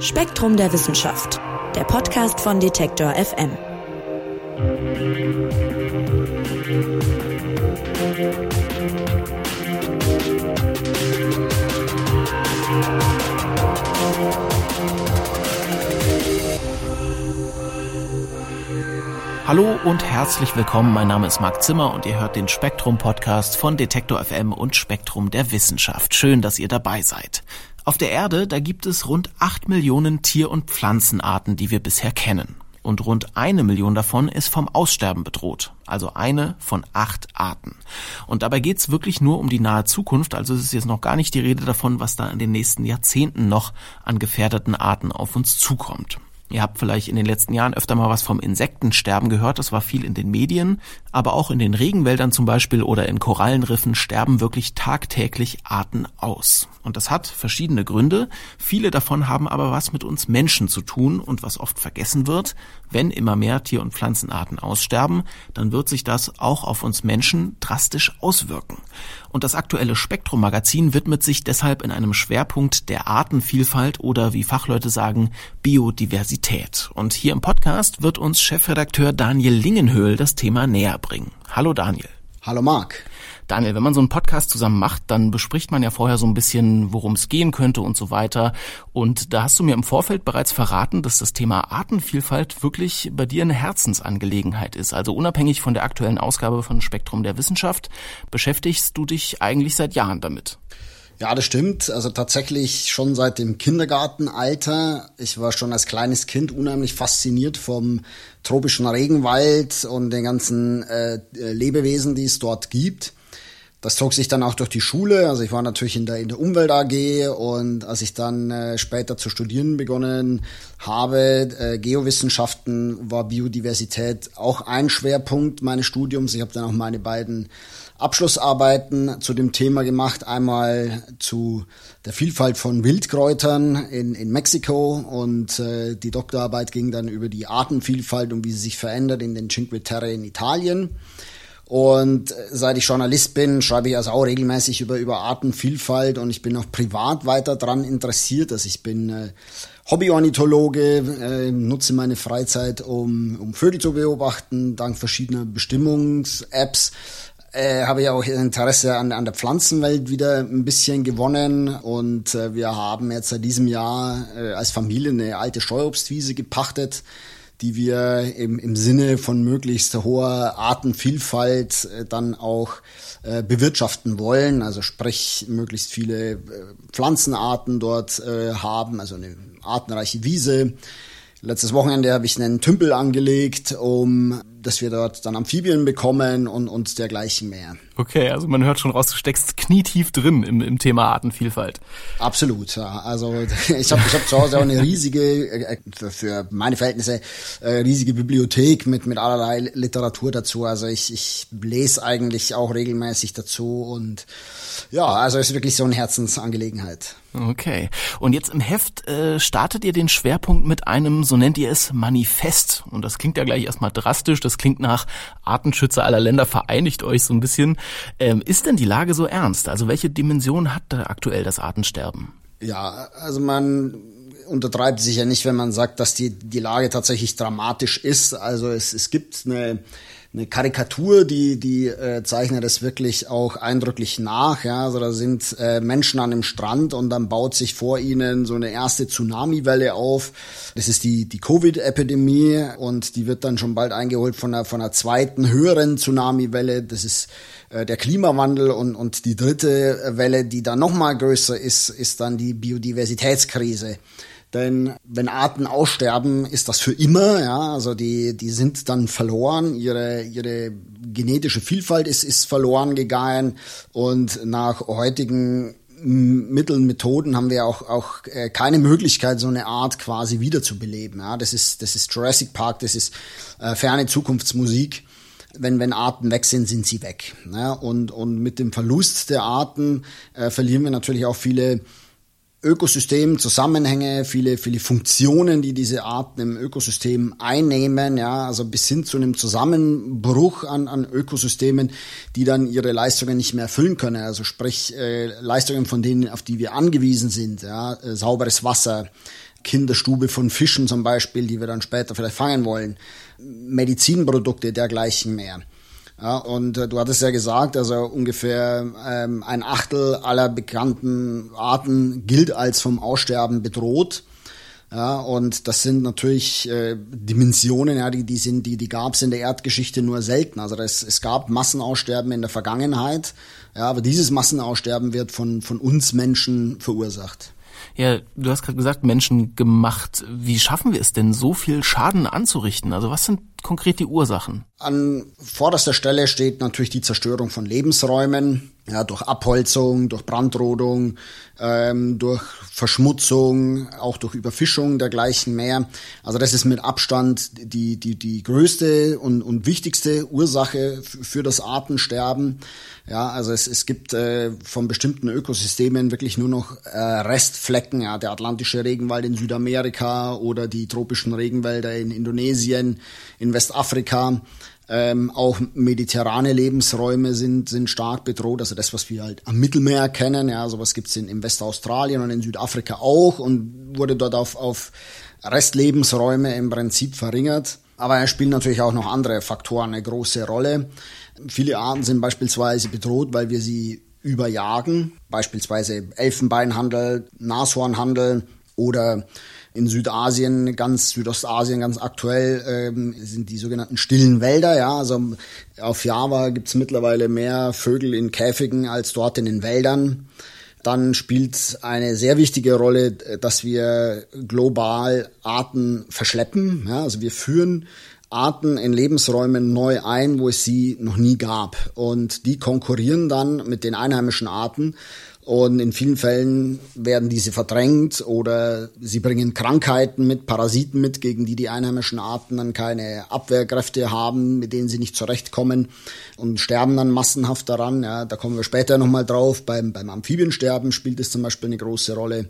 Spektrum der Wissenschaft, der Podcast von Detektor FM. Hallo und herzlich willkommen. Mein Name ist Marc Zimmer und ihr hört den Spektrum Podcast von Detektor FM und Spektrum der Wissenschaft. Schön, dass ihr dabei seid. Auf der Erde, da gibt es rund acht Millionen Tier- und Pflanzenarten, die wir bisher kennen. Und rund eine Million davon ist vom Aussterben bedroht. Also eine von acht Arten. Und dabei geht's wirklich nur um die nahe Zukunft. Also es ist jetzt noch gar nicht die Rede davon, was da in den nächsten Jahrzehnten noch an gefährdeten Arten auf uns zukommt. Ihr habt vielleicht in den letzten Jahren öfter mal was vom Insektensterben gehört, das war viel in den Medien, aber auch in den Regenwäldern zum Beispiel oder in Korallenriffen sterben wirklich tagtäglich Arten aus. Und das hat verschiedene Gründe, viele davon haben aber was mit uns Menschen zu tun und was oft vergessen wird, wenn immer mehr Tier- und Pflanzenarten aussterben, dann wird sich das auch auf uns Menschen drastisch auswirken. Und das aktuelle Spektrum-Magazin widmet sich deshalb in einem Schwerpunkt der Artenvielfalt oder wie Fachleute sagen, Biodiversität. Und hier im Podcast wird uns Chefredakteur Daniel Lingenhöhl das Thema näher bringen. Hallo Daniel. Hallo Marc. Daniel, wenn man so einen Podcast zusammen macht, dann bespricht man ja vorher so ein bisschen, worum es gehen könnte und so weiter. Und da hast du mir im Vorfeld bereits verraten, dass das Thema Artenvielfalt wirklich bei dir eine Herzensangelegenheit ist. Also unabhängig von der aktuellen Ausgabe von Spektrum der Wissenschaft beschäftigst du dich eigentlich seit Jahren damit. Ja, das stimmt. Also tatsächlich schon seit dem Kindergartenalter. Ich war schon als kleines Kind unheimlich fasziniert vom tropischen Regenwald und den ganzen äh, Lebewesen, die es dort gibt. Das zog sich dann auch durch die Schule. Also ich war natürlich in der, in der Umwelt AG und als ich dann äh, später zu studieren begonnen habe, äh, Geowissenschaften, war Biodiversität auch ein Schwerpunkt meines Studiums. Ich habe dann auch meine beiden Abschlussarbeiten zu dem Thema gemacht. Einmal zu der Vielfalt von Wildkräutern in, in Mexiko und äh, die Doktorarbeit ging dann über die Artenvielfalt und wie sie sich verändert in den Cinque Terre in Italien. Und seit ich Journalist bin, schreibe ich also auch regelmäßig über, über Artenvielfalt und ich bin auch privat weiter dran interessiert. Also ich bin äh, Hobbyornithologe, äh, nutze meine Freizeit, um, um Vögel zu beobachten, dank verschiedener Bestimmungs-Apps. Äh, habe ich auch Interesse an, an der Pflanzenwelt wieder ein bisschen gewonnen und äh, wir haben jetzt seit diesem Jahr äh, als Familie eine alte Steuerobstwiese gepachtet die wir im, im Sinne von möglichst hoher Artenvielfalt äh, dann auch äh, bewirtschaften wollen. Also sprich, möglichst viele äh, Pflanzenarten dort äh, haben, also eine artenreiche Wiese. Letztes Wochenende habe ich einen Tümpel angelegt, um dass wir dort dann Amphibien bekommen und, und dergleichen mehr. Okay, also man hört schon raus, du steckst knietief drin im, im Thema Artenvielfalt. Absolut, ja. Also ich habe ich hab zu Hause auch eine riesige, äh, für, für meine Verhältnisse, äh, riesige Bibliothek mit, mit allerlei Literatur dazu. Also ich, ich lese eigentlich auch regelmäßig dazu und ja, also es ist wirklich so eine Herzensangelegenheit. Okay. Und jetzt im Heft äh, startet ihr den Schwerpunkt mit einem, so nennt ihr es, Manifest. Und das klingt ja gleich erstmal drastisch, das klingt nach Artenschützer aller Länder, vereinigt euch so ein bisschen. Ähm, ist denn die Lage so ernst? Also welche Dimension hat da aktuell das Artensterben? Ja, also man untertreibt sich ja nicht, wenn man sagt, dass die, die Lage tatsächlich dramatisch ist. Also es, es gibt eine eine Karikatur, die, die äh, zeichnet es wirklich auch eindrücklich nach. Ja? Also da sind äh, Menschen an dem Strand und dann baut sich vor ihnen so eine erste Tsunami-Welle auf. Das ist die, die Covid-Epidemie und die wird dann schon bald eingeholt von einer, von einer zweiten, höheren Tsunami-Welle. Das ist äh, der Klimawandel und, und die dritte Welle, die dann nochmal größer ist, ist dann die Biodiversitätskrise. Denn wenn Arten aussterben, ist das für immer, ja, also die, die sind dann verloren, ihre, ihre genetische Vielfalt ist, ist verloren gegangen und nach heutigen Mitteln, Methoden haben wir auch, auch äh, keine Möglichkeit, so eine Art quasi wiederzubeleben. Ja, das ist, das ist Jurassic Park, das ist äh, ferne Zukunftsmusik. Wenn, wenn Arten weg sind, sind sie weg. Ja, und, und mit dem Verlust der Arten äh, verlieren wir natürlich auch viele Ökosystemzusammenhänge, viele, viele Funktionen, die diese Arten im Ökosystem einnehmen, ja, also bis hin zu einem Zusammenbruch an, an Ökosystemen, die dann ihre Leistungen nicht mehr erfüllen können. Also sprich äh, Leistungen, von denen, auf die wir angewiesen sind, ja, äh, sauberes Wasser, Kinderstube von Fischen zum Beispiel, die wir dann später vielleicht fangen wollen, Medizinprodukte dergleichen mehr. Ja, und äh, du hattest ja gesagt, also ungefähr ähm, ein Achtel aller bekannten Arten gilt als vom Aussterben bedroht. Ja, und das sind natürlich äh, Dimensionen, ja, die, die sind, die, die gab es in der Erdgeschichte nur selten. Also das, es gab Massenaussterben in der Vergangenheit, ja, aber dieses Massenaussterben wird von, von uns Menschen verursacht. Ja, du hast gerade gesagt, Menschen gemacht. Wie schaffen wir es denn, so viel Schaden anzurichten? Also was sind konkret die Ursachen? An vorderster Stelle steht natürlich die Zerstörung von Lebensräumen, ja, durch Abholzung, durch Brandrodung, ähm, durch Verschmutzung, auch durch Überfischung dergleichen mehr. Also das ist mit Abstand die, die, die größte und, und wichtigste Ursache für das Artensterben. Ja, also es, es gibt äh, von bestimmten Ökosystemen wirklich nur noch äh, Restflecken, ja, der atlantische Regenwald in Südamerika oder die tropischen Regenwälder in Indonesien, in Westafrika. Ähm, auch mediterrane Lebensräume sind, sind stark bedroht. Also das, was wir halt am Mittelmeer kennen, ja, sowas gibt's in, in Westaustralien und in Südafrika auch und wurde dort auf, auf Restlebensräume im Prinzip verringert. Aber es spielen natürlich auch noch andere Faktoren eine große Rolle. Viele Arten sind beispielsweise bedroht, weil wir sie überjagen, beispielsweise Elfenbeinhandel, Nashornhandel oder in Südasien, ganz Südostasien ganz aktuell ähm, sind die sogenannten stillen Wälder. Ja, also auf Java gibt's mittlerweile mehr Vögel in Käfigen als dort in den Wäldern. Dann spielt eine sehr wichtige Rolle, dass wir global Arten verschleppen. Ja, also wir führen Arten in Lebensräumen neu ein, wo es sie noch nie gab. Und die konkurrieren dann mit den einheimischen Arten. Und in vielen Fällen werden diese verdrängt oder sie bringen Krankheiten mit, Parasiten mit, gegen die die einheimischen Arten dann keine Abwehrkräfte haben, mit denen sie nicht zurechtkommen und sterben dann massenhaft daran. Ja, da kommen wir später nochmal drauf. Beim, beim Amphibiensterben spielt es zum Beispiel eine große Rolle.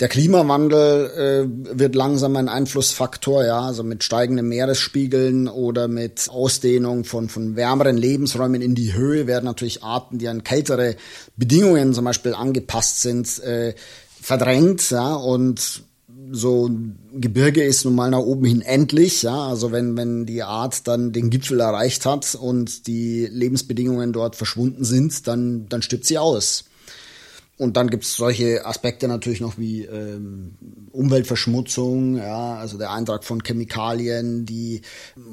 Der Klimawandel äh, wird langsam ein Einflussfaktor, ja, also mit steigenden Meeresspiegeln oder mit Ausdehnung von, von wärmeren Lebensräumen in die Höhe werden natürlich Arten, die an kältere Bedingungen zum Beispiel angepasst sind, äh, verdrängt, ja, und so Gebirge ist nun mal nach oben hin endlich, ja, also wenn, wenn die Art dann den Gipfel erreicht hat und die Lebensbedingungen dort verschwunden sind, dann, dann stirbt sie aus. Und dann gibt's solche Aspekte natürlich noch wie ähm, Umweltverschmutzung, ja, also der Eintrag von Chemikalien, die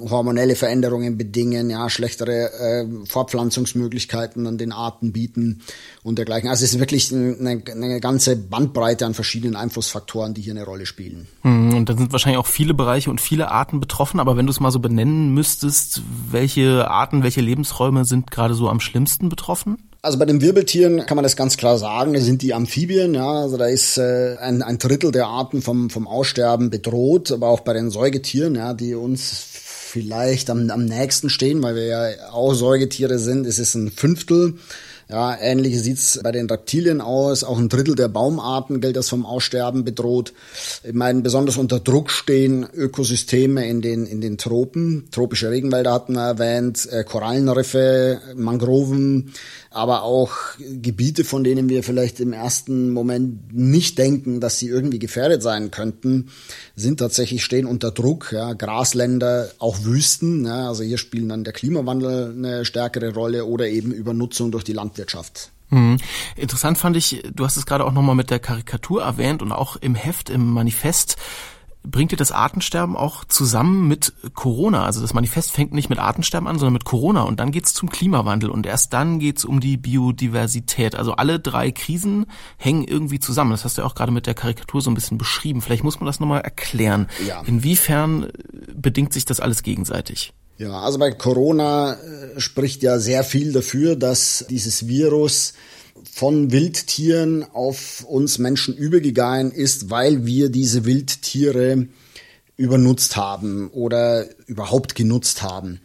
hormonelle Veränderungen bedingen, ja, schlechtere äh, Fortpflanzungsmöglichkeiten an den Arten bieten und dergleichen. Also es ist wirklich eine, eine ganze Bandbreite an verschiedenen Einflussfaktoren, die hier eine Rolle spielen. Hm, und da sind wahrscheinlich auch viele Bereiche und viele Arten betroffen, aber wenn du es mal so benennen müsstest, welche Arten, welche Lebensräume sind gerade so am schlimmsten betroffen? Also bei den Wirbeltieren kann man das ganz klar sagen, das sind die Amphibien, ja, also da ist äh, ein, ein Drittel der Arten vom, vom Aussterben bedroht, aber auch bei den Säugetieren, ja, die uns vielleicht am, am nächsten stehen, weil wir ja auch Säugetiere sind, ist es ein Fünftel. Ja, ähnlich sieht's bei den Reptilien aus. Auch ein Drittel der Baumarten gilt als vom Aussterben bedroht. Ich meine, besonders unter Druck stehen Ökosysteme in den, in den Tropen. Tropische Regenwälder hatten wir erwähnt, äh, Korallenriffe, Mangroven, aber auch Gebiete, von denen wir vielleicht im ersten Moment nicht denken, dass sie irgendwie gefährdet sein könnten, sind tatsächlich stehen unter Druck. Ja, Grasländer, auch Wüsten. Ja, also hier spielen dann der Klimawandel eine stärkere Rolle oder eben Übernutzung durch die Landwirtschaft. Mhm. Interessant fand ich, du hast es gerade auch nochmal mit der Karikatur erwähnt und auch im Heft, im Manifest bringt ihr das Artensterben auch zusammen mit Corona. Also das Manifest fängt nicht mit Artensterben an, sondern mit Corona und dann geht's zum Klimawandel und erst dann geht's um die Biodiversität. Also alle drei Krisen hängen irgendwie zusammen. Das hast du ja auch gerade mit der Karikatur so ein bisschen beschrieben. Vielleicht muss man das nochmal erklären. Ja. Inwiefern bedingt sich das alles gegenseitig? Ja, also bei Corona äh, spricht ja sehr viel dafür, dass dieses Virus von Wildtieren auf uns Menschen übergegangen ist, weil wir diese Wildtiere übernutzt haben oder überhaupt genutzt haben.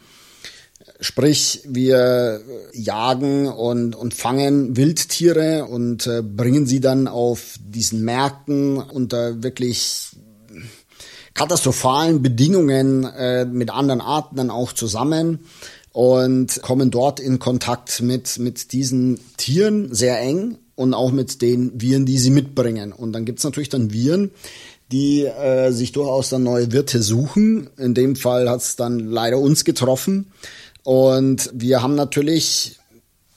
Sprich, wir jagen und, und fangen Wildtiere und äh, bringen sie dann auf diesen Märkten unter wirklich katastrophalen Bedingungen äh, mit anderen Arten dann auch zusammen und kommen dort in Kontakt mit, mit diesen Tieren sehr eng und auch mit den Viren, die sie mitbringen. Und dann gibt's natürlich dann Viren, die äh, sich durchaus dann neue Wirte suchen. In dem Fall hat's dann leider uns getroffen. Und wir haben natürlich,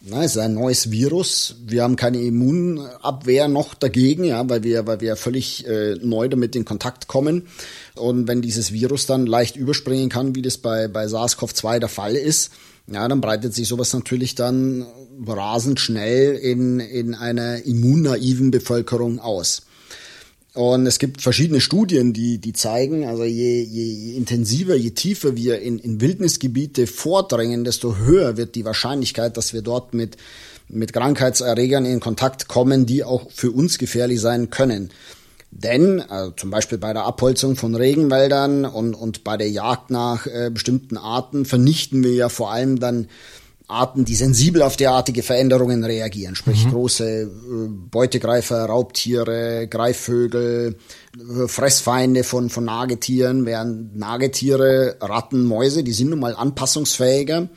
na, es ist ein neues Virus. Wir haben keine Immunabwehr noch dagegen, ja, weil wir, weil wir völlig äh, neu damit in Kontakt kommen. Und wenn dieses Virus dann leicht überspringen kann, wie das bei, bei SARS-CoV-2 der Fall ist, ja, dann breitet sich sowas natürlich dann rasend schnell in, in einer immunnaiven Bevölkerung aus. Und es gibt verschiedene Studien, die, die zeigen, also je, je, intensiver, je tiefer wir in, in Wildnisgebiete vordringen, desto höher wird die Wahrscheinlichkeit, dass wir dort mit, mit Krankheitserregern in Kontakt kommen, die auch für uns gefährlich sein können. Denn also zum Beispiel bei der Abholzung von Regenwäldern und, und bei der Jagd nach äh, bestimmten Arten vernichten wir ja vor allem dann Arten, die sensibel auf derartige Veränderungen reagieren, sprich mhm. große äh, Beutegreifer, Raubtiere, Greifvögel, Fressfeinde von, von Nagetieren, während Nagetiere, Ratten, Mäuse, die sind nun mal anpassungsfähiger,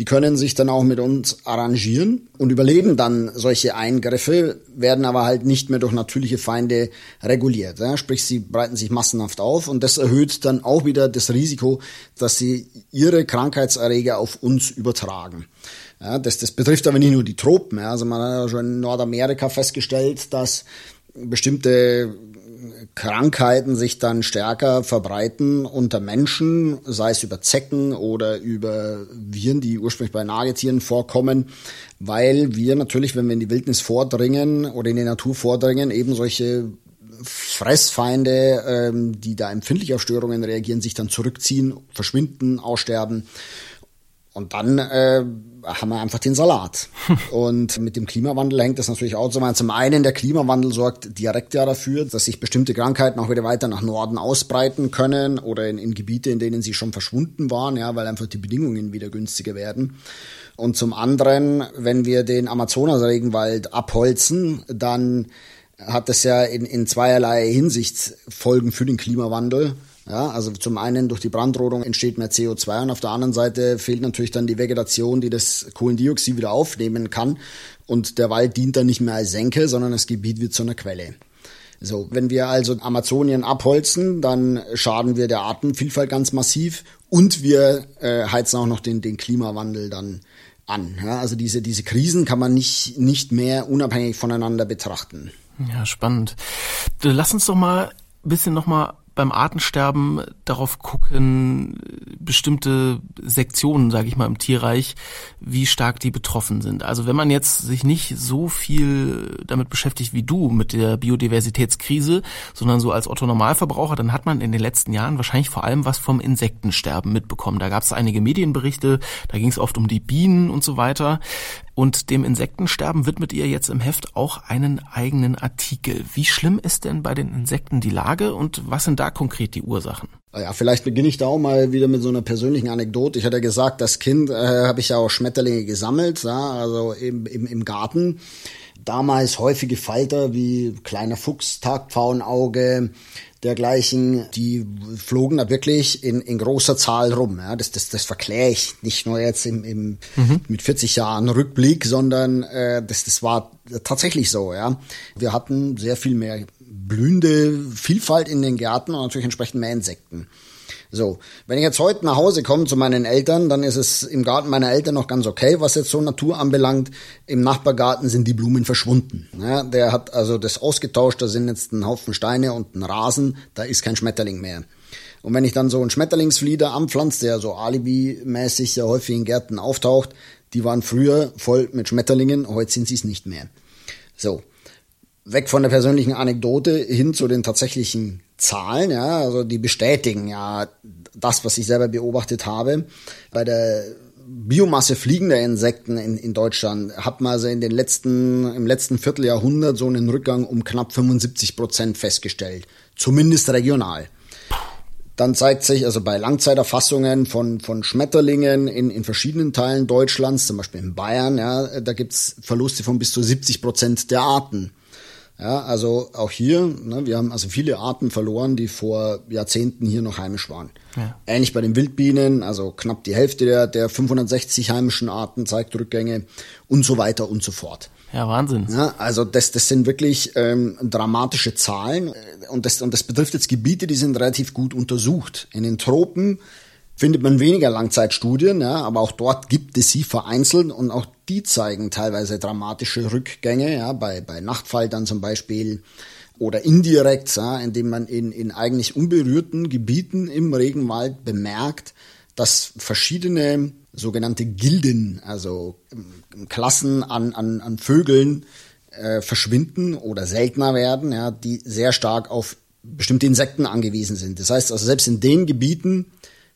die können sich dann auch mit uns arrangieren und überleben dann solche Eingriffe, werden aber halt nicht mehr durch natürliche Feinde reguliert. Ja? Sprich, sie breiten sich massenhaft auf und das erhöht dann auch wieder das Risiko, dass sie ihre Krankheitserreger auf uns übertragen. Ja, das, das betrifft aber nicht nur die Tropen. Ja. Also man hat ja schon in Nordamerika festgestellt, dass bestimmte Krankheiten sich dann stärker verbreiten unter Menschen, sei es über Zecken oder über Viren, die ursprünglich bei Nagetieren vorkommen, weil wir natürlich, wenn wir in die Wildnis vordringen oder in die Natur vordringen, eben solche Fressfeinde, ähm, die da empfindlich auf Störungen reagieren, sich dann zurückziehen, verschwinden, aussterben. Und dann äh, haben wir einfach den Salat. Und mit dem Klimawandel hängt das natürlich auch zusammen. Zum einen, der Klimawandel sorgt direkt ja dafür, dass sich bestimmte Krankheiten auch wieder weiter nach Norden ausbreiten können oder in, in Gebiete, in denen sie schon verschwunden waren, ja, weil einfach die Bedingungen wieder günstiger werden. Und zum anderen, wenn wir den Amazonas-Regenwald abholzen, dann hat das ja in, in zweierlei Hinsicht Folgen für den Klimawandel. Ja, also zum einen durch die Brandrodung entsteht mehr CO2 und auf der anderen Seite fehlt natürlich dann die Vegetation, die das Kohlendioxid wieder aufnehmen kann. Und der Wald dient dann nicht mehr als Senke, sondern das Gebiet wird zu einer Quelle. So, wenn wir also Amazonien abholzen, dann schaden wir der Artenvielfalt ganz massiv und wir äh, heizen auch noch den, den Klimawandel dann an. Ja, also diese, diese Krisen kann man nicht, nicht mehr unabhängig voneinander betrachten. Ja, spannend. Lass uns doch mal ein bisschen noch mal beim Artensterben darauf gucken, bestimmte Sektionen, sage ich mal, im Tierreich, wie stark die betroffen sind. Also wenn man jetzt sich nicht so viel damit beschäftigt wie du mit der Biodiversitätskrise, sondern so als Otto Normalverbraucher, dann hat man in den letzten Jahren wahrscheinlich vor allem was vom Insektensterben mitbekommen. Da gab es einige Medienberichte, da ging es oft um die Bienen und so weiter. Und dem Insektensterben widmet ihr jetzt im Heft auch einen eigenen Artikel. Wie schlimm ist denn bei den Insekten die Lage und was sind da konkret die Ursachen? Ja, vielleicht beginne ich da auch mal wieder mit so einer persönlichen Anekdote. Ich hatte gesagt, als Kind äh, habe ich ja auch Schmetterlinge gesammelt, ja, also im, im, im Garten. Damals häufige Falter wie kleiner Fuchs, Tagpfauenauge, dergleichen, die flogen da wirklich in, in großer Zahl rum. Ja. Das, das, das verkläre ich nicht nur jetzt im, im, mhm. mit 40 Jahren Rückblick, sondern äh, das, das war tatsächlich so. Ja. Wir hatten sehr viel mehr blühende Vielfalt in den Gärten und natürlich entsprechend mehr Insekten. So, wenn ich jetzt heute nach Hause komme zu meinen Eltern, dann ist es im Garten meiner Eltern noch ganz okay, was jetzt so Natur anbelangt. Im Nachbargarten sind die Blumen verschwunden. Ja, der hat also das ausgetauscht, da sind jetzt ein Haufen Steine und ein Rasen, da ist kein Schmetterling mehr. Und wenn ich dann so einen Schmetterlingsflieder anpflanze, der so alibi-mäßig ja häufig in Gärten auftaucht, die waren früher voll mit Schmetterlingen, heute sind sie es nicht mehr. So, weg von der persönlichen Anekdote hin zu den tatsächlichen Zahlen, ja, also die bestätigen ja das, was ich selber beobachtet habe. Bei der Biomasse fliegender Insekten in, in Deutschland hat man also in den letzten, im letzten Vierteljahrhundert so einen Rückgang um knapp 75 Prozent festgestellt. Zumindest regional. Dann zeigt sich also bei Langzeiterfassungen von, von Schmetterlingen in, in verschiedenen Teilen Deutschlands, zum Beispiel in Bayern, ja, da gibt's Verluste von bis zu 70 Prozent der Arten. Ja, also auch hier, ne, wir haben also viele Arten verloren, die vor Jahrzehnten hier noch heimisch waren. Ja. Ähnlich bei den Wildbienen, also knapp die Hälfte der, der 560 heimischen Arten zeigt Rückgänge und so weiter und so fort. Ja, Wahnsinn. Ja, also das, das sind wirklich ähm, dramatische Zahlen und das, und das betrifft jetzt Gebiete, die sind relativ gut untersucht. In den Tropen findet man weniger Langzeitstudien, ja, aber auch dort gibt es sie vereinzelt und auch die zeigen teilweise dramatische Rückgänge, ja, bei, bei Nachtfaltern zum Beispiel oder indirekt, ja, indem man in, in eigentlich unberührten Gebieten im Regenwald bemerkt, dass verschiedene sogenannte Gilden, also ähm, Klassen an, an, an Vögeln äh, verschwinden oder seltener werden, ja, die sehr stark auf bestimmte Insekten angewiesen sind. Das heißt also, selbst in den Gebieten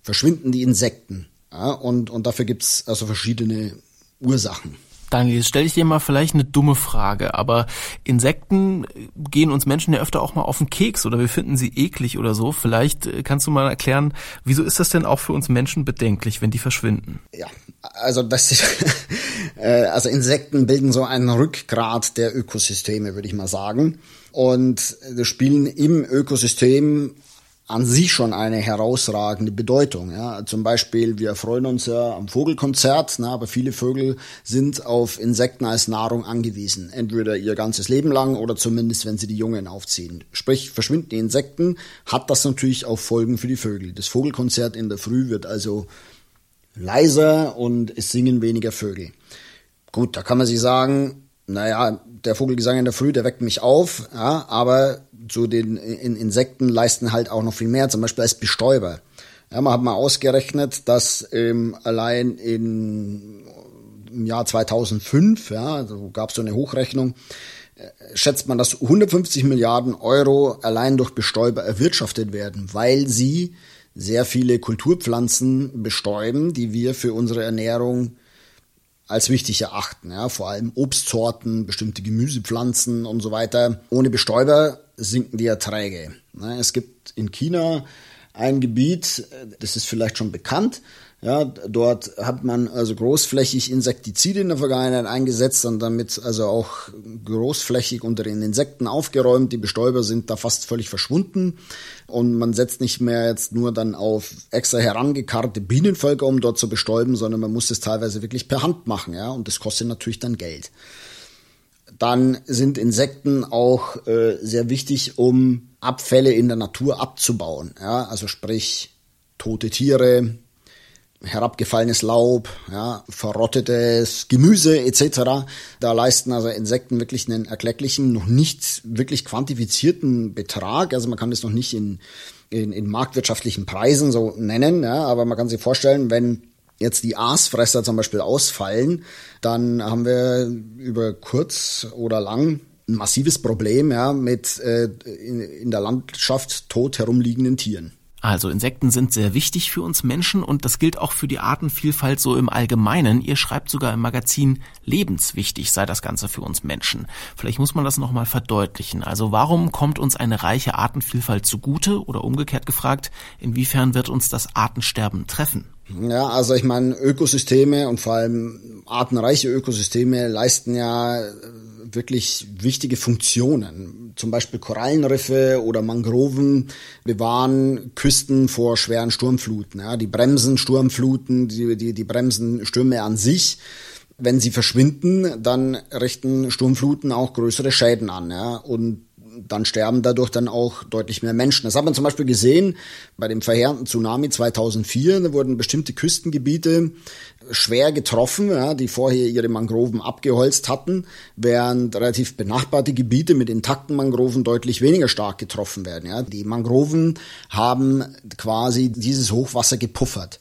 verschwinden die Insekten. Ja, und, und dafür gibt's also verschiedene Ursachen. Daniel, jetzt stelle ich dir mal vielleicht eine dumme Frage, aber Insekten gehen uns Menschen ja öfter auch mal auf den Keks oder wir finden sie eklig oder so. Vielleicht äh, kannst du mal erklären, wieso ist das denn auch für uns Menschen bedenklich, wenn die verschwinden? Ja, also das ist, äh, also Insekten bilden so ein Rückgrat der Ökosysteme, würde ich mal sagen. Und spielen im Ökosystem an sich schon eine herausragende Bedeutung. Ja. Zum Beispiel, wir freuen uns ja am Vogelkonzert, na, aber viele Vögel sind auf Insekten als Nahrung angewiesen. Entweder ihr ganzes Leben lang oder zumindest, wenn sie die Jungen aufziehen. Sprich, verschwinden die Insekten, hat das natürlich auch Folgen für die Vögel. Das Vogelkonzert in der Früh wird also leiser und es singen weniger Vögel. Gut, da kann man sich sagen, naja, der Vogelgesang in der Früh, der weckt mich auf, ja, aber zu den in Insekten leisten halt auch noch viel mehr, zum Beispiel als Bestäuber. Ja, man hat mal ausgerechnet, dass ähm, allein in, im Jahr 2005, ja, also gab es so eine Hochrechnung, äh, schätzt man, dass 150 Milliarden Euro allein durch Bestäuber erwirtschaftet werden, weil sie sehr viele Kulturpflanzen bestäuben, die wir für unsere Ernährung als wichtig erachten. Ja, vor allem Obstsorten, bestimmte Gemüsepflanzen und so weiter. Ohne Bestäuber sinken die Erträge. Es gibt in China ein Gebiet, das ist vielleicht schon bekannt, ja, dort hat man also großflächig Insektizide in der Vergangenheit eingesetzt und damit also auch großflächig unter den Insekten aufgeräumt. Die Bestäuber sind da fast völlig verschwunden und man setzt nicht mehr jetzt nur dann auf extra herangekarrte Bienenvölker, um dort zu bestäuben, sondern man muss es teilweise wirklich per Hand machen, ja, und das kostet natürlich dann Geld. Dann sind Insekten auch äh, sehr wichtig, um Abfälle in der Natur abzubauen, ja, also sprich tote Tiere, herabgefallenes Laub, ja, verrottetes Gemüse etc. Da leisten also Insekten wirklich einen erklecklichen, noch nicht wirklich quantifizierten Betrag. Also man kann das noch nicht in, in, in marktwirtschaftlichen Preisen so nennen, ja, aber man kann sich vorstellen, wenn jetzt die Aasfresser zum Beispiel ausfallen, dann haben wir über kurz oder lang ein massives Problem ja, mit äh, in, in der Landschaft tot herumliegenden Tieren. Also Insekten sind sehr wichtig für uns Menschen und das gilt auch für die Artenvielfalt so im Allgemeinen. Ihr schreibt sogar im Magazin, lebenswichtig sei das Ganze für uns Menschen. Vielleicht muss man das nochmal verdeutlichen. Also warum kommt uns eine reiche Artenvielfalt zugute oder umgekehrt gefragt, inwiefern wird uns das Artensterben treffen? Ja, also ich meine, Ökosysteme und vor allem artenreiche Ökosysteme leisten ja wirklich wichtige Funktionen. Zum Beispiel Korallenriffe oder Mangroven bewahren Küsten vor schweren Sturmfluten. Ja, die bremsen Sturmfluten, die, die, die bremsen Stürme an sich. Wenn sie verschwinden, dann richten Sturmfluten auch größere Schäden an. Ja, und dann sterben dadurch dann auch deutlich mehr Menschen. Das hat man zum Beispiel gesehen bei dem verheerenden Tsunami 2004. Da wurden bestimmte Küstengebiete schwer getroffen, ja, die vorher ihre Mangroven abgeholzt hatten, während relativ benachbarte Gebiete mit intakten Mangroven deutlich weniger stark getroffen werden. Ja. Die Mangroven haben quasi dieses Hochwasser gepuffert.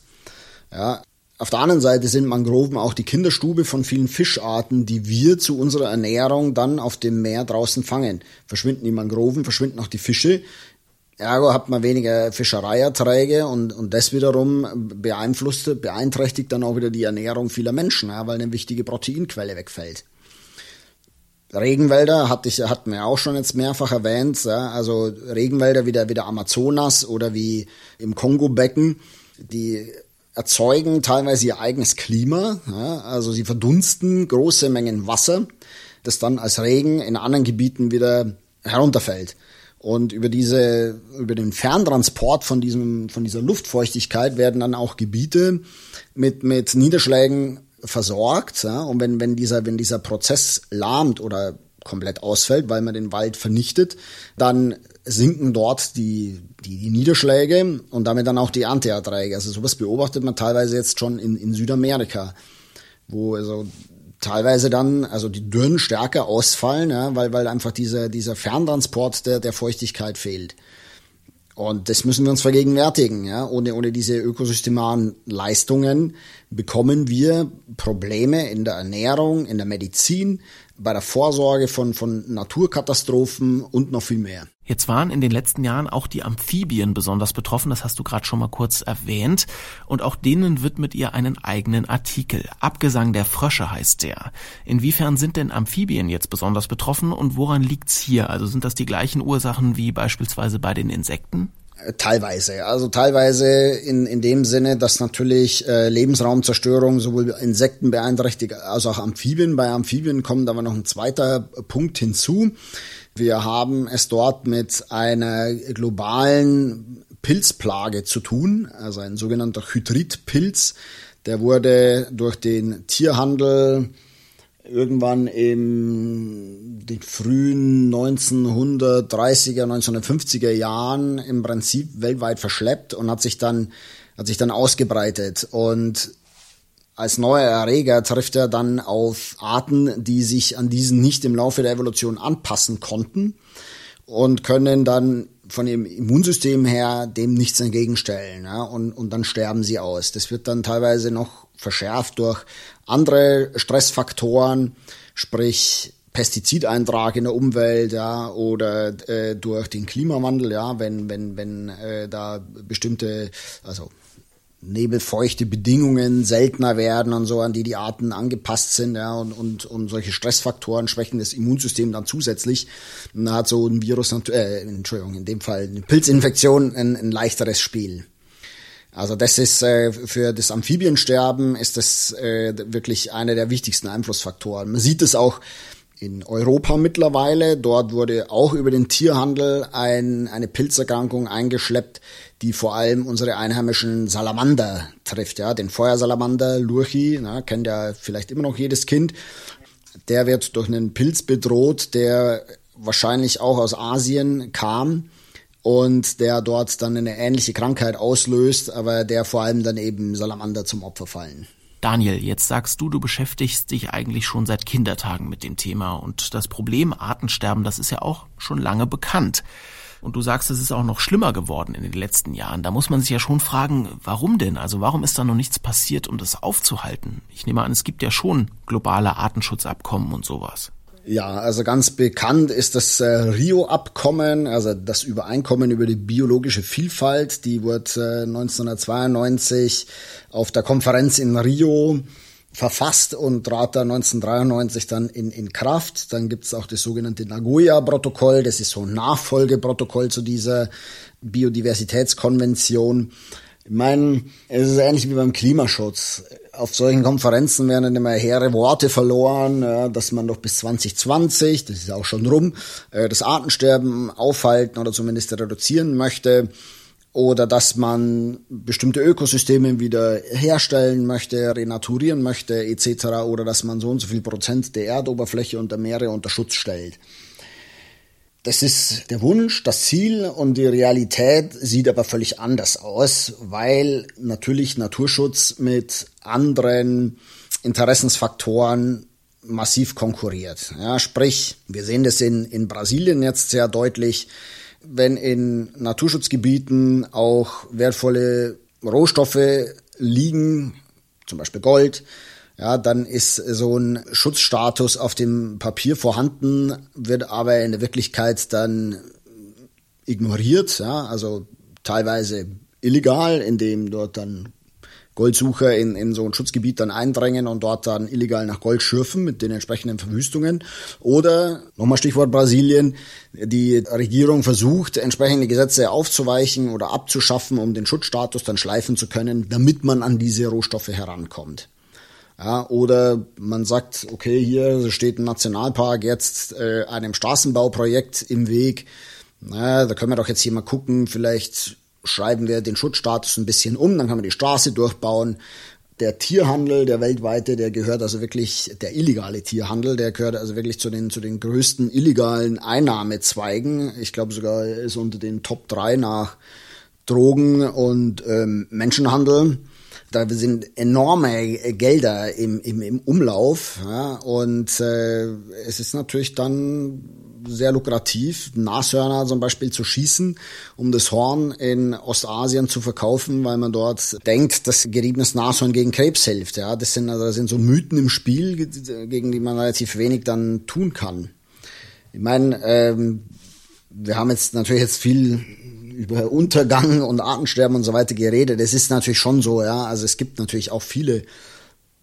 Ja. Auf der anderen Seite sind Mangroven auch die Kinderstube von vielen Fischarten, die wir zu unserer Ernährung dann auf dem Meer draußen fangen. Verschwinden die Mangroven, verschwinden auch die Fische. Ergo hat man weniger Fischereierträge und, und das wiederum beeinflusst, beeinträchtigt dann auch wieder die Ernährung vieler Menschen, ja, weil eine wichtige Proteinquelle wegfällt. Regenwälder hatte ich, hatten wir auch schon jetzt mehrfach erwähnt, ja, also Regenwälder wie der, wie der Amazonas oder wie im Kongo-Becken, die erzeugen teilweise ihr eigenes Klima, ja, also sie verdunsten große Mengen Wasser, das dann als Regen in anderen Gebieten wieder herunterfällt. Und über diese, über den Ferntransport von diesem, von dieser Luftfeuchtigkeit werden dann auch Gebiete mit, mit Niederschlägen versorgt. Ja? Und wenn, wenn dieser, wenn dieser Prozess lahmt oder komplett ausfällt, weil man den Wald vernichtet, dann sinken dort die, die, die Niederschläge und damit dann auch die Ernteerträge. Also sowas beobachtet man teilweise jetzt schon in, in Südamerika, wo also teilweise dann also die Dürren stärker ausfallen, ja, weil, weil einfach dieser, dieser Ferntransport der, der Feuchtigkeit fehlt. Und das müssen wir uns vergegenwärtigen. Ja? Ohne, ohne diese ökosystemaren Leistungen bekommen wir Probleme in der Ernährung, in der Medizin, bei der Vorsorge von, von Naturkatastrophen und noch viel mehr. Jetzt waren in den letzten Jahren auch die Amphibien besonders betroffen, das hast du gerade schon mal kurz erwähnt, und auch denen widmet ihr einen eigenen Artikel. Abgesang der Frösche heißt der. Inwiefern sind denn Amphibien jetzt besonders betroffen und woran liegt's hier? Also sind das die gleichen Ursachen wie beispielsweise bei den Insekten? Teilweise. Also teilweise in, in dem Sinne, dass natürlich äh, Lebensraumzerstörung sowohl Insekten beeinträchtigt als auch Amphibien. Bei Amphibien kommt aber noch ein zweiter Punkt hinzu. Wir haben es dort mit einer globalen Pilzplage zu tun, also ein sogenannter Hydridpilz. Der wurde durch den Tierhandel irgendwann in den frühen 1930er, 1950er Jahren im Prinzip weltweit verschleppt und hat sich dann, hat sich dann ausgebreitet. Und als neuer Erreger trifft er dann auf Arten, die sich an diesen nicht im Laufe der Evolution anpassen konnten und können dann von ihrem Immunsystem her dem nichts entgegenstellen. Ja, und, und dann sterben sie aus. Das wird dann teilweise noch verschärft durch andere Stressfaktoren, sprich Pestizideintrag in der Umwelt, ja, oder äh, durch den Klimawandel, ja, wenn wenn wenn äh, da bestimmte, also nebelfeuchte Bedingungen seltener werden und so, an die die Arten angepasst sind, ja, und, und, und solche Stressfaktoren schwächen das Immunsystem dann zusätzlich. Und da hat so ein Virus, äh, Entschuldigung, in dem Fall eine Pilzinfektion ein, ein leichteres Spiel. Also das ist äh, für das Amphibiensterben ist das äh, wirklich einer der wichtigsten Einflussfaktoren. Man sieht es auch in Europa mittlerweile. Dort wurde auch über den Tierhandel ein, eine Pilzerkrankung eingeschleppt, die vor allem unsere einheimischen Salamander trifft. Ja, den Feuersalamander, Lurchi, na, kennt ja vielleicht immer noch jedes Kind. Der wird durch einen Pilz bedroht, der wahrscheinlich auch aus Asien kam und der dort dann eine ähnliche Krankheit auslöst, aber der vor allem dann eben Salamander zum Opfer fallen. Daniel, jetzt sagst du, du beschäftigst dich eigentlich schon seit Kindertagen mit dem Thema und das Problem Artensterben, das ist ja auch schon lange bekannt. Und du sagst, es ist auch noch schlimmer geworden in den letzten Jahren. Da muss man sich ja schon fragen, warum denn? Also warum ist da noch nichts passiert, um das aufzuhalten? Ich nehme an, es gibt ja schon globale Artenschutzabkommen und sowas. Ja, also ganz bekannt ist das äh, Rio-Abkommen, also das Übereinkommen über die biologische Vielfalt. Die wurde äh, 1992 auf der Konferenz in Rio verfasst und trat dann 1993 dann in, in Kraft. Dann gibt's auch das sogenannte Nagoya-Protokoll, das ist so ein Nachfolgeprotokoll zu dieser Biodiversitätskonvention. Ich meine, es ist ähnlich wie beim Klimaschutz auf solchen Konferenzen werden immer hehre Worte verloren, dass man doch bis 2020, das ist auch schon rum, äh, das Artensterben aufhalten oder zumindest reduzieren möchte oder dass man bestimmte Ökosysteme wieder herstellen möchte, renaturieren möchte etc. oder dass man so und so viel Prozent der Erdoberfläche und der Meere unter Schutz stellt. Das ist der Wunsch, das Ziel und die Realität sieht aber völlig anders aus, weil natürlich Naturschutz mit anderen Interessensfaktoren massiv konkurriert. Ja, sprich, wir sehen das in, in Brasilien jetzt sehr deutlich, wenn in Naturschutzgebieten auch wertvolle Rohstoffe liegen, zum Beispiel Gold, ja, dann ist so ein Schutzstatus auf dem Papier vorhanden, wird aber in der Wirklichkeit dann ignoriert, ja, also teilweise illegal, indem dort dann Goldsucher in, in so ein Schutzgebiet dann eindrängen und dort dann illegal nach Gold schürfen mit den entsprechenden Verwüstungen. Oder, nochmal Stichwort Brasilien, die Regierung versucht, entsprechende Gesetze aufzuweichen oder abzuschaffen, um den Schutzstatus dann schleifen zu können, damit man an diese Rohstoffe herankommt. Ja, oder man sagt, okay, hier steht ein Nationalpark jetzt äh, einem Straßenbauprojekt im Weg. Na, da können wir doch jetzt hier mal gucken, vielleicht schreiben wir den Schutzstatus ein bisschen um, dann kann man die Straße durchbauen. Der Tierhandel, der weltweite, der gehört also wirklich, der illegale Tierhandel, der gehört also wirklich zu den, zu den größten illegalen Einnahmezweigen. Ich glaube sogar ist unter den Top 3 nach Drogen und ähm, Menschenhandel. Da sind enorme Gelder im, im, im Umlauf ja, und äh, es ist natürlich dann sehr lukrativ, Nashörner zum Beispiel zu schießen, um das Horn in Ostasien zu verkaufen, weil man dort denkt, dass geriebenes Nashorn gegen Krebs hilft. Ja, das sind, also, das sind so Mythen im Spiel, gegen die man relativ wenig dann tun kann. Ich meine, ähm, wir haben jetzt natürlich jetzt viel über Untergang und Artensterben und so weiter geredet. Es ist natürlich schon so, ja. Also es gibt natürlich auch viele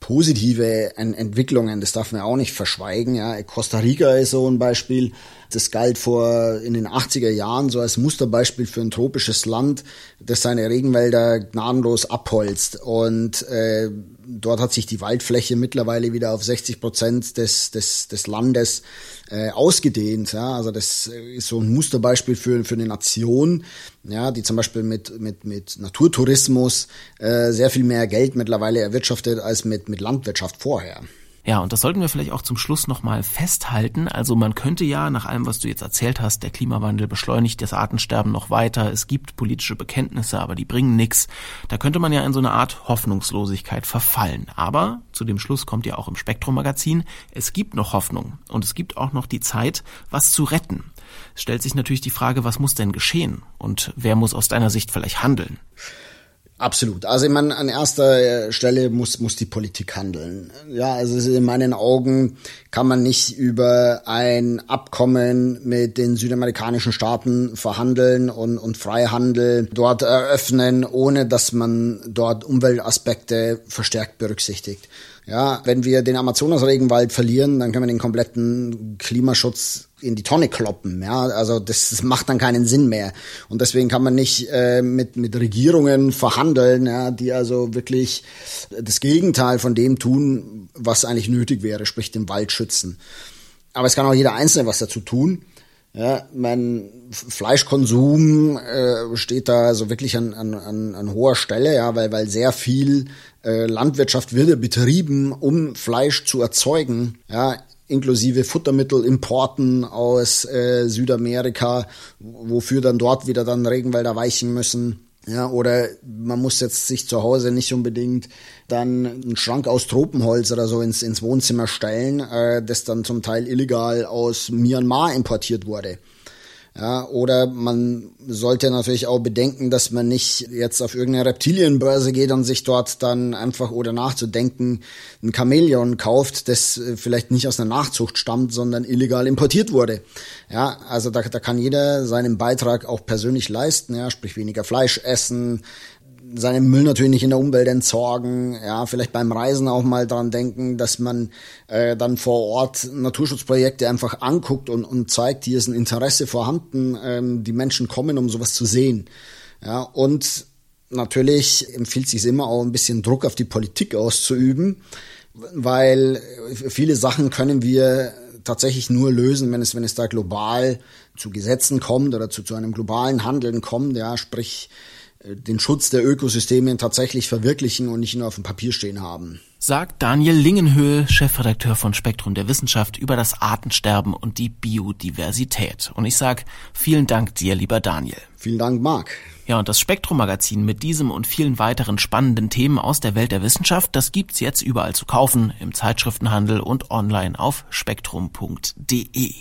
positive Entwicklungen, das darf man auch nicht verschweigen. Ja. Costa Rica ist so ein Beispiel. Das galt vor in den 80er Jahren so als Musterbeispiel für ein tropisches Land, das seine Regenwälder gnadenlos abholzt. Und äh, dort hat sich die Waldfläche mittlerweile wieder auf 60 Prozent des, des, des Landes äh, ausgedehnt. Ja? Also das ist so ein Musterbeispiel für, für eine Nation, ja, die zum Beispiel mit, mit, mit Naturtourismus äh, sehr viel mehr Geld mittlerweile erwirtschaftet als mit, mit Landwirtschaft vorher. Ja, und das sollten wir vielleicht auch zum Schluss nochmal festhalten. Also man könnte ja, nach allem, was du jetzt erzählt hast, der Klimawandel beschleunigt das Artensterben noch weiter. Es gibt politische Bekenntnisse, aber die bringen nichts. Da könnte man ja in so eine Art Hoffnungslosigkeit verfallen. Aber zu dem Schluss kommt ja auch im Spektrum-Magazin, es gibt noch Hoffnung. Und es gibt auch noch die Zeit, was zu retten. Es stellt sich natürlich die Frage, was muss denn geschehen? Und wer muss aus deiner Sicht vielleicht handeln? Absolut. Also ich meine, an erster Stelle muss, muss die Politik handeln. Ja, also in meinen Augen kann man nicht über ein Abkommen mit den südamerikanischen Staaten verhandeln und, und Freihandel dort eröffnen, ohne dass man dort Umweltaspekte verstärkt berücksichtigt. Ja, wenn wir den Amazonasregenwald verlieren, dann können wir den kompletten Klimaschutz in die Tonne kloppen. Ja, also das, das macht dann keinen Sinn mehr. Und deswegen kann man nicht äh, mit mit Regierungen verhandeln, ja, die also wirklich das Gegenteil von dem tun, was eigentlich nötig wäre, sprich den Wald schützen. Aber es kann auch jeder Einzelne was dazu tun. Ja, mein Fleischkonsum äh, steht da also wirklich an, an, an, an hoher Stelle, ja, weil, weil sehr viel äh, Landwirtschaft wird betrieben, um Fleisch zu erzeugen, ja, inklusive Futtermittelimporten aus äh, Südamerika, wofür dann dort wieder dann Regenwälder weichen müssen. Ja, oder man muss jetzt sich zu Hause nicht unbedingt dann einen Schrank aus Tropenholz oder so ins, ins Wohnzimmer stellen, äh, das dann zum Teil illegal aus Myanmar importiert wurde. Ja, oder man sollte natürlich auch bedenken, dass man nicht jetzt auf irgendeine Reptilienbörse geht und sich dort dann einfach oder nachzudenken ein Chamäleon kauft, das äh, vielleicht nicht aus einer Nachzucht stammt, sondern illegal importiert wurde. Ja, also da, da kann jeder seinen Beitrag auch persönlich leisten, ja, sprich weniger Fleisch essen, seinen Müll natürlich nicht in der Umwelt entsorgen, ja, vielleicht beim Reisen auch mal dran denken, dass man äh, dann vor Ort Naturschutzprojekte einfach anguckt und, und zeigt, hier ist ein Interesse vorhanden, ähm, die Menschen kommen, um sowas zu sehen. Ja, und natürlich empfiehlt sich immer auch ein bisschen Druck auf die Politik auszuüben, weil viele Sachen können wir tatsächlich nur lösen, wenn es, wenn es da global zu Gesetzen kommt oder zu, zu einem globalen Handeln kommt, ja, sprich den Schutz der Ökosysteme tatsächlich verwirklichen und nicht nur auf dem Papier stehen haben. Sagt Daniel Lingenhöhl, Chefredakteur von Spektrum der Wissenschaft, über das Artensterben und die Biodiversität. Und ich sag vielen Dank dir, lieber Daniel. Vielen Dank, Marc. Ja, und das Spektrum-Magazin mit diesem und vielen weiteren spannenden Themen aus der Welt der Wissenschaft, das gibt's jetzt überall zu kaufen, im Zeitschriftenhandel und online auf spektrum.de.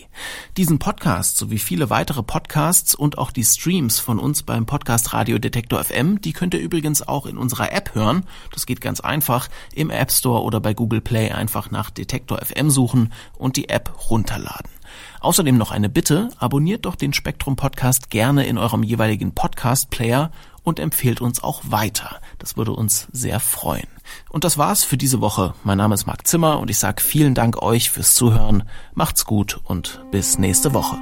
Diesen Podcast sowie viele weitere Podcasts und auch die Streams von uns beim Podcast Radio Detektor FM, die könnt ihr übrigens auch in unserer App hören. Das geht ganz einfach. Im App Store oder bei Google Play einfach nach Detektor FM suchen und die App runterladen. Außerdem noch eine Bitte, abonniert doch den Spektrum Podcast gerne in eurem jeweiligen Podcast Player und empfehlt uns auch weiter. Das würde uns sehr freuen. Und das war's für diese Woche. Mein Name ist Marc Zimmer und ich sage vielen Dank euch fürs Zuhören. Macht's gut und bis nächste Woche.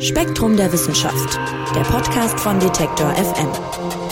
Spektrum der Wissenschaft, der Podcast von Detektor FM.